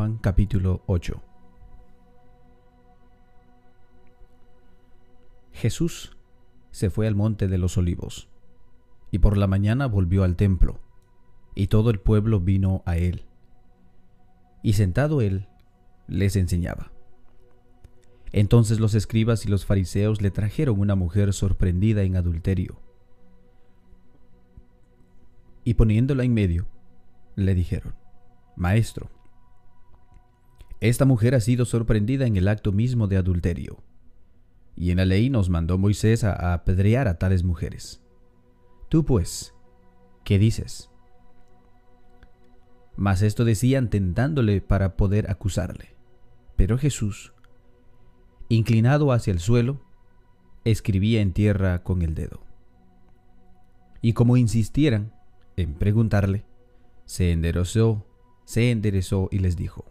Capítulo 8. Jesús se fue al monte de los olivos, y por la mañana volvió al templo, y todo el pueblo vino a él. Y sentado él, les enseñaba. Entonces los escribas y los fariseos le trajeron una mujer sorprendida en adulterio. Y poniéndola en medio, le dijeron, Maestro, esta mujer ha sido sorprendida en el acto mismo de adulterio, y en la ley nos mandó Moisés a apedrear a tales mujeres. Tú pues, ¿qué dices? Mas esto decían tentándole para poder acusarle. Pero Jesús, inclinado hacia el suelo, escribía en tierra con el dedo. Y como insistieran en preguntarle, se enderezó, se enderezó y les dijo,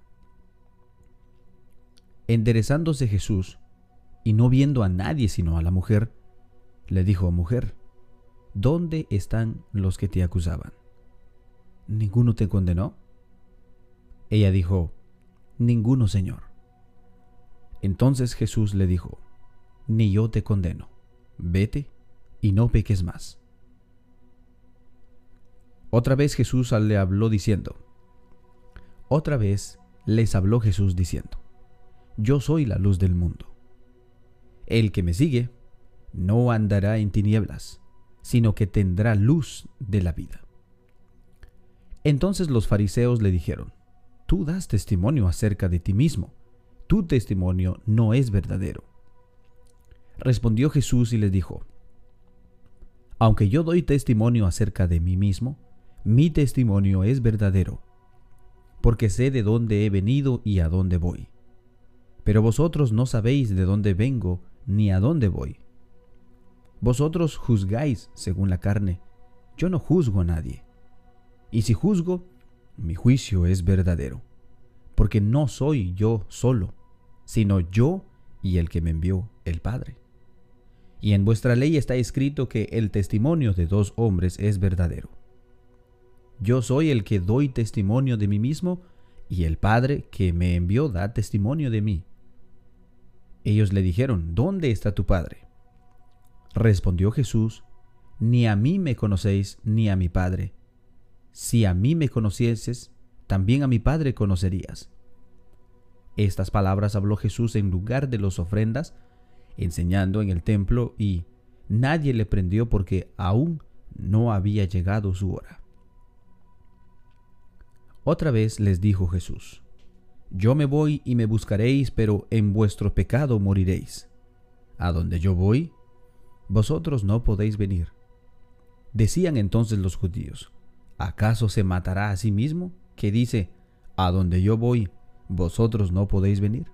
Enderezándose Jesús, y no viendo a nadie sino a la mujer, le dijo, mujer, ¿dónde están los que te acusaban? ¿Ninguno te condenó? Ella dijo, ninguno, Señor. Entonces Jesús le dijo, ni yo te condeno, vete y no peques más. Otra vez Jesús le habló diciendo, otra vez les habló Jesús diciendo, yo soy la luz del mundo. El que me sigue no andará en tinieblas, sino que tendrá luz de la vida. Entonces los fariseos le dijeron, tú das testimonio acerca de ti mismo, tu testimonio no es verdadero. Respondió Jesús y les dijo, aunque yo doy testimonio acerca de mí mismo, mi testimonio es verdadero, porque sé de dónde he venido y a dónde voy. Pero vosotros no sabéis de dónde vengo ni a dónde voy. Vosotros juzgáis según la carne, yo no juzgo a nadie. Y si juzgo, mi juicio es verdadero, porque no soy yo solo, sino yo y el que me envió, el Padre. Y en vuestra ley está escrito que el testimonio de dos hombres es verdadero. Yo soy el que doy testimonio de mí mismo, y el Padre que me envió da testimonio de mí. Ellos le dijeron, ¿dónde está tu Padre? Respondió Jesús, Ni a mí me conocéis, ni a mi Padre. Si a mí me conocieses, también a mi Padre conocerías. Estas palabras habló Jesús en lugar de las ofrendas, enseñando en el templo, y nadie le prendió porque aún no había llegado su hora. Otra vez les dijo Jesús, Yo me voy y me buscaréis, pero en vuestro pecado moriréis. A donde yo voy, vosotros no podéis venir. Decían entonces los judíos, ¿acaso se matará a sí mismo? Que dice, A donde yo voy, vosotros no podéis venir.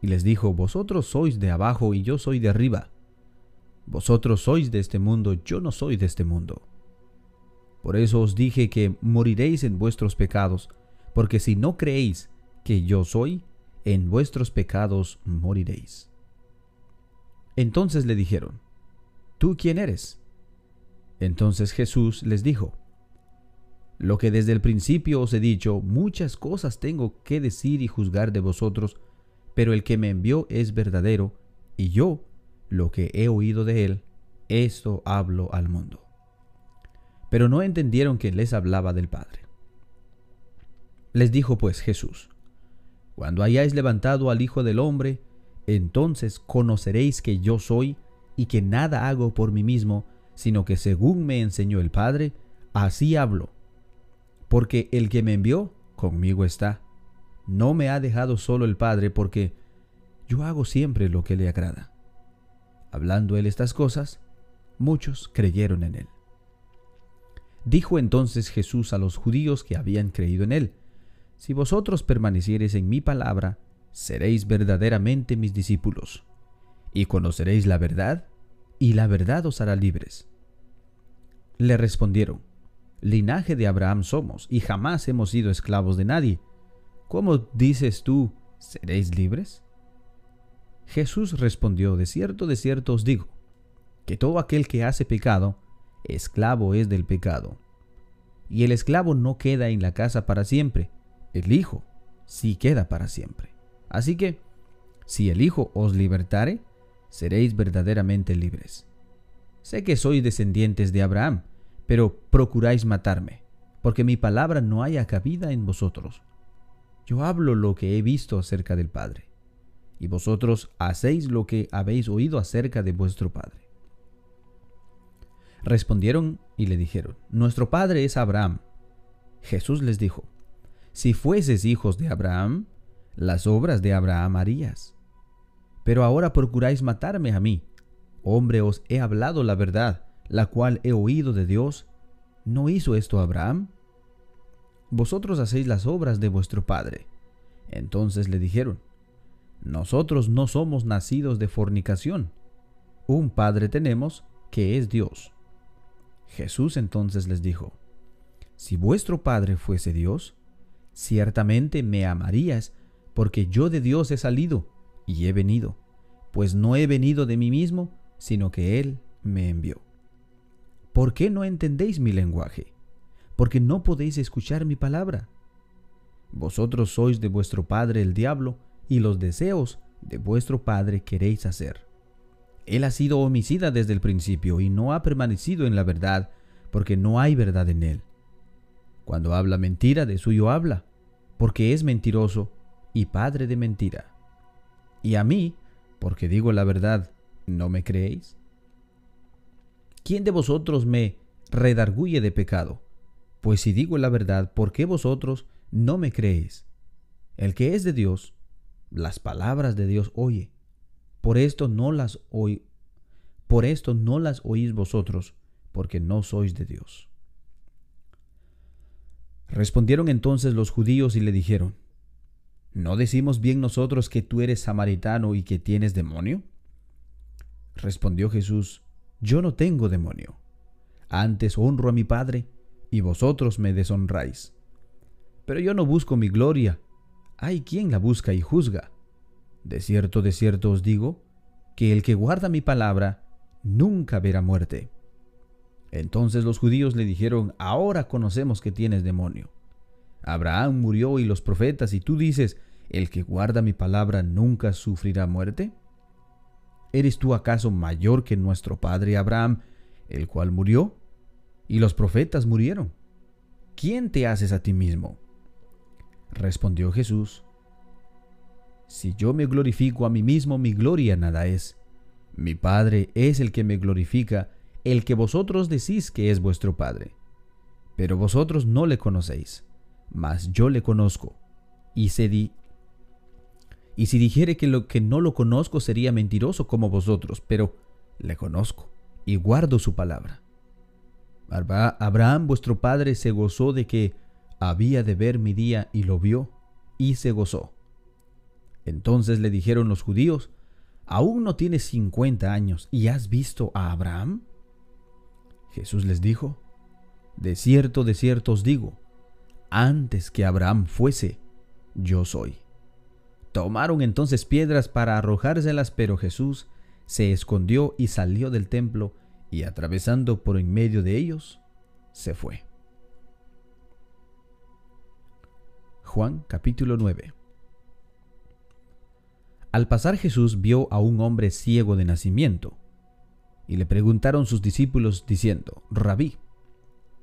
Y les dijo, Vosotros sois de abajo y yo soy de arriba. Vosotros sois de este mundo, yo no soy de este mundo. Por eso os dije que moriréis en vuestros pecados, porque si no creéis que yo soy, en vuestros pecados moriréis. Entonces le dijeron, ¿tú quién eres? Entonces Jesús les dijo, Lo que desde el principio os he dicho, muchas cosas tengo que decir y juzgar de vosotros, pero el que me envió es verdadero, y yo, lo que he oído de él, esto hablo al mundo pero no entendieron que les hablaba del Padre. Les dijo pues Jesús, Cuando hayáis levantado al Hijo del Hombre, entonces conoceréis que yo soy y que nada hago por mí mismo, sino que según me enseñó el Padre, así hablo. Porque el que me envió, conmigo está. No me ha dejado solo el Padre, porque yo hago siempre lo que le agrada. Hablando él estas cosas, muchos creyeron en él. Dijo entonces Jesús a los judíos que habían creído en él, Si vosotros permaneciereis en mi palabra, seréis verdaderamente mis discípulos, y conoceréis la verdad, y la verdad os hará libres. Le respondieron, Linaje de Abraham somos, y jamás hemos sido esclavos de nadie. ¿Cómo dices tú, seréis libres? Jesús respondió, De cierto, de cierto os digo, que todo aquel que hace pecado, esclavo es del pecado. Y el esclavo no queda en la casa para siempre, el Hijo sí queda para siempre. Así que, si el Hijo os libertare, seréis verdaderamente libres. Sé que sois descendientes de Abraham, pero procuráis matarme, porque mi palabra no haya cabida en vosotros. Yo hablo lo que he visto acerca del Padre, y vosotros hacéis lo que habéis oído acerca de vuestro Padre. Respondieron y le dijeron, Nuestro Padre es Abraham. Jesús les dijo, Si fueses hijos de Abraham, las obras de Abraham harías. Pero ahora procuráis matarme a mí. Hombre, os he hablado la verdad, la cual he oído de Dios. ¿No hizo esto Abraham? Vosotros hacéis las obras de vuestro padre. Entonces le dijeron, Nosotros no somos nacidos de fornicación. Un padre tenemos, que es Dios. Jesús entonces les dijo, Si vuestro padre fuese Dios, ciertamente me amarías porque yo de Dios he salido y he venido, pues no he venido de mí mismo, sino que Él me envió. ¿Por qué no entendéis mi lenguaje? Porque no podéis escuchar mi palabra. Vosotros sois de vuestro padre el diablo, y los deseos de vuestro padre queréis hacer. Él ha sido homicida desde el principio y no ha permanecido en la verdad, porque no hay verdad en él. Cuando habla mentira, de suyo habla, porque es mentiroso y padre de mentira. Y a mí, porque digo la verdad, ¿no me creéis? ¿Quién de vosotros me redarguye de pecado? Pues si digo la verdad, ¿por qué vosotros no me creéis? El que es de Dios, las palabras de Dios oye. Por esto no las oí, por esto no las oís vosotros, porque no sois de Dios. Respondieron entonces los judíos y le dijeron, ¿No decimos bien nosotros que tú eres samaritano y que tienes demonio? Respondió Jesús, Yo no tengo demonio. Antes honro a mi Padre, y vosotros me deshonráis. Pero yo no busco mi gloria. Hay quien la busca y juzga. De cierto, de cierto os digo, que el que guarda mi palabra nunca verá muerte. Entonces los judíos le dijeron, Ahora conocemos que tienes demonio. Abraham murió y los profetas, y tú dices, ¿el que guarda mi palabra nunca sufrirá muerte? ¿Eres tú acaso mayor que nuestro padre Abraham, el cual murió? Y los profetas murieron. ¿Quién te haces a ti mismo? Respondió Jesús, Si yo me glorifico a mí mismo, mi gloria nada es. Mi Padre es el que me glorifica, el que vosotros decís que es vuestro Padre. Pero vosotros no le conocéis mas yo le conozco. Y, se di y si dijere que lo que no lo conozco sería mentiroso como vosotros, pero le conozco y guardo su palabra. Abraham vuestro padre se gozó de que había de ver mi día y lo vio y se gozó. Entonces le dijeron los judíos, ¿aún no tienes cincuenta años y has visto a Abraham? Jesús les dijo, De cierto, de cierto os digo, antes que Abraham fuese, yo soy. Tomaron entonces piedras para arrojárselas, pero Jesús se escondió y salió del templo y atravesando por en medio de ellos, se fue. Juan capítulo 9 Al pasar Jesús vio a un hombre ciego de nacimiento, y le preguntaron sus discípulos diciendo, Rabí,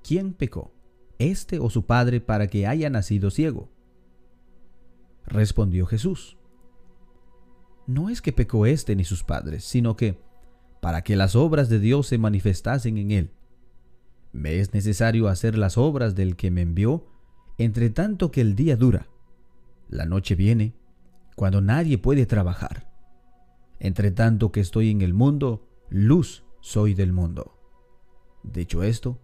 ¿quién pecó? este o su padre para que haya nacido ciego? Respondió Jesús, no es que pecó este ni sus padres, sino que para que las obras de Dios se manifestasen en él. Me es necesario hacer las obras del que me envió, entre tanto que el día dura. La noche viene, cuando nadie puede trabajar. Entre tanto que estoy en el mundo, luz soy del mundo. Dicho esto,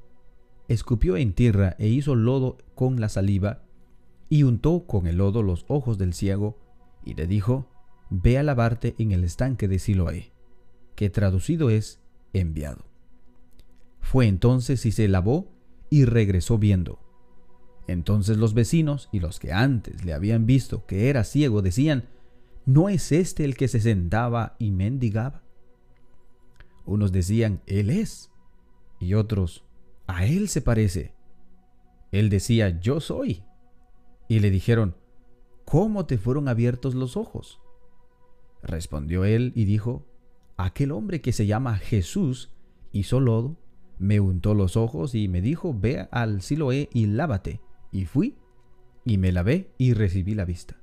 escupió en tierra e hizo lodo con la saliva, y untó con el lodo los ojos del ciego, y le dijo, Ve a lavarte en el estanque de Siloé, que traducido es enviado. Fue entonces y se lavó y regresó viendo. Entonces los vecinos y los que antes le habían visto que era ciego decían, ¿no es este el que se sentaba y mendigaba? Unos decían, Él es, y otros, a Él se parece. Él decía, Yo soy. Y le dijeron, ¿cómo te fueron abiertos los ojos? Respondió él y dijo, aquel hombre que se llama Jesús hizo lodo, me untó los ojos y me dijo, ve al Siloé y lávate. Y fui, y me lavé y recibí la vista.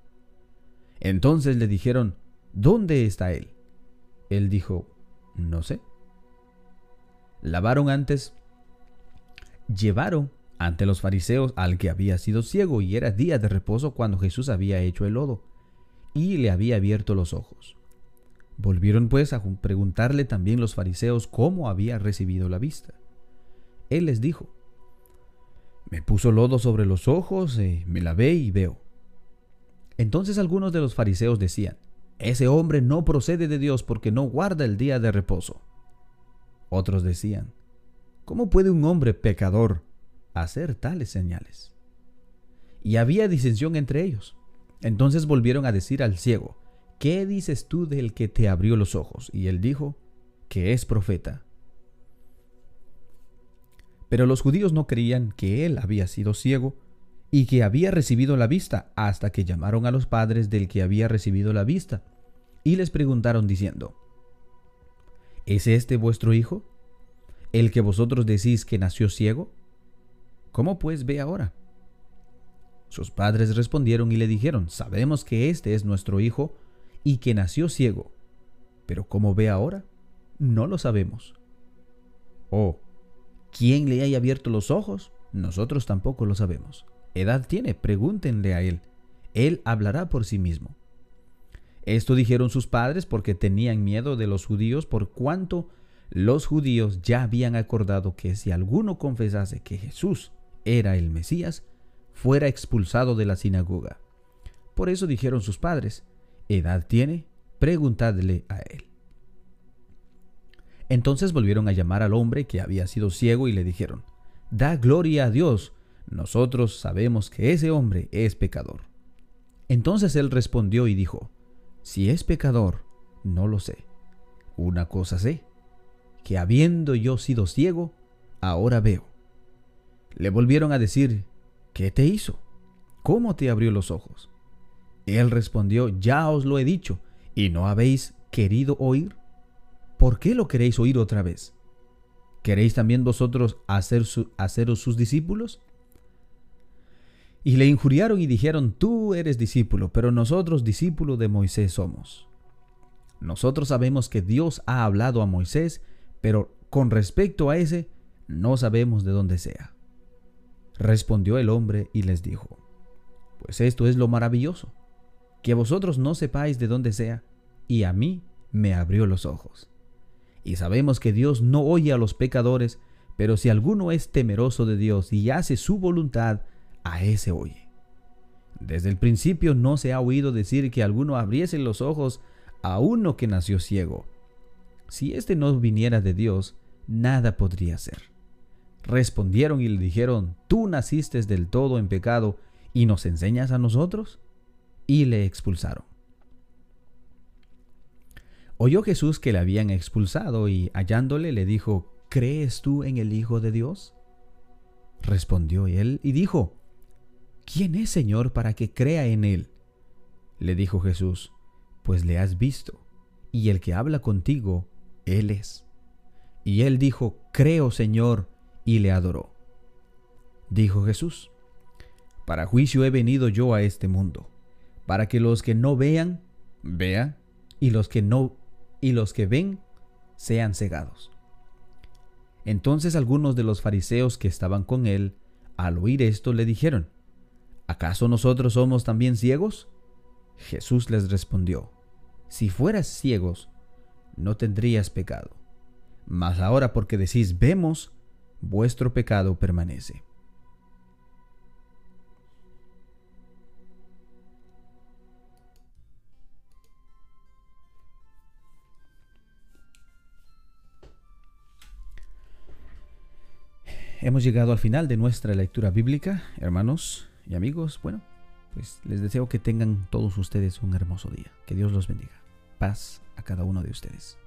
Entonces le dijeron, ¿dónde está él? Él dijo, no sé. Lavaron antes, llevaron ante los fariseos al que había sido ciego y era día de reposo cuando Jesús había hecho el lodo y le había abierto los ojos. Volvieron pues a preguntarle también los fariseos cómo había recibido la vista. Él les dijo, me puso lodo sobre los ojos, eh, me lavé y veo. Entonces algunos de los fariseos decían, ese hombre no procede de Dios porque no guarda el día de reposo. Otros decían, ¿cómo puede un hombre pecador hacer tales señales? Y había disensión entre ellos. Entonces volvieron a decir al ciego, ¿qué dices tú del que te abrió los ojos? Y él dijo, que es profeta. Pero los judíos no creían que él había sido ciego y que había recibido la vista hasta que llamaron a los padres del que había recibido la vista y les preguntaron diciendo, ¿es este vuestro hijo? ¿El que vosotros decís que nació ciego? ¿Cómo pues ve ahora? Sus padres respondieron y le dijeron, sabemos que este es nuestro hijo y que nació ciego, pero ¿cómo ve ahora? No lo sabemos. Oh, ¿quién le haya abierto los ojos? Nosotros tampoco lo sabemos. ¿Edad tiene? Pregúntenle a él. Él hablará por sí mismo. Esto dijeron sus padres porque tenían miedo de los judíos por cuanto los judíos ya habían acordado que si alguno confesase que Jesús era el Mesías, fuera expulsado de la sinagoga. Por eso dijeron sus padres, ¿edad tiene? Preguntadle a él. Entonces volvieron a llamar al hombre que había sido ciego y le dijeron, Da gloria a Dios, nosotros sabemos que ese hombre es pecador. Entonces él respondió y dijo, Si es pecador, no lo sé. Una cosa sé, que habiendo yo sido ciego, ahora veo. Le volvieron a decir, ¿qué te hizo? ¿Cómo te abrió los ojos? Él respondió, ya os lo he dicho, y no habéis querido oír. ¿Por qué lo queréis oír otra vez? ¿Queréis también vosotros hacer haceros sus discípulos? Y le injuriaron y dijeron, tú eres discípulo, pero nosotros discípulos de Moisés somos. Nosotros sabemos que Dios ha hablado a Moisés, pero con respecto a ese, no sabemos de dónde sea. Respondió el hombre y les dijo, Pues esto es lo maravilloso, que vosotros no sepáis de dónde sea, y a mí me abrió los ojos. Y sabemos que Dios no oye a los pecadores, pero si alguno es temeroso de Dios y hace su voluntad, a ese oye. Desde el principio no se ha oído decir que alguno abriese los ojos a uno que nació ciego. Si éste no viniera de Dios, nada podría ser. Respondieron y le dijeron, ¿tú naciste del todo en pecado y nos enseñas a nosotros? Y le expulsaron. Oyó Jesús que le habían expulsado y hallándole le dijo, ¿crees tú en el Hijo de Dios? Respondió él y dijo, ¿quién es Señor para que crea en él? Le dijo Jesús, pues le has visto, y el que habla contigo, él es. Y él dijo, creo Señor, y le adoró. Dijo Jesús, para juicio he venido yo a este mundo, para que los que no vean, vean, y los que no y los que ven sean cegados. Entonces algunos de los fariseos que estaban con él, al oír esto, le dijeron, ¿acaso nosotros somos también ciegos? Jesús les respondió, si fueras ciegos, no tendrías pecado. Mas ahora porque decís vemos, vuestro pecado permanece. Hemos llegado al final de nuestra lectura bíblica, hermanos y amigos. Bueno, pues les deseo que tengan todos ustedes un hermoso día. Que Dios los bendiga. Paz a cada uno de ustedes.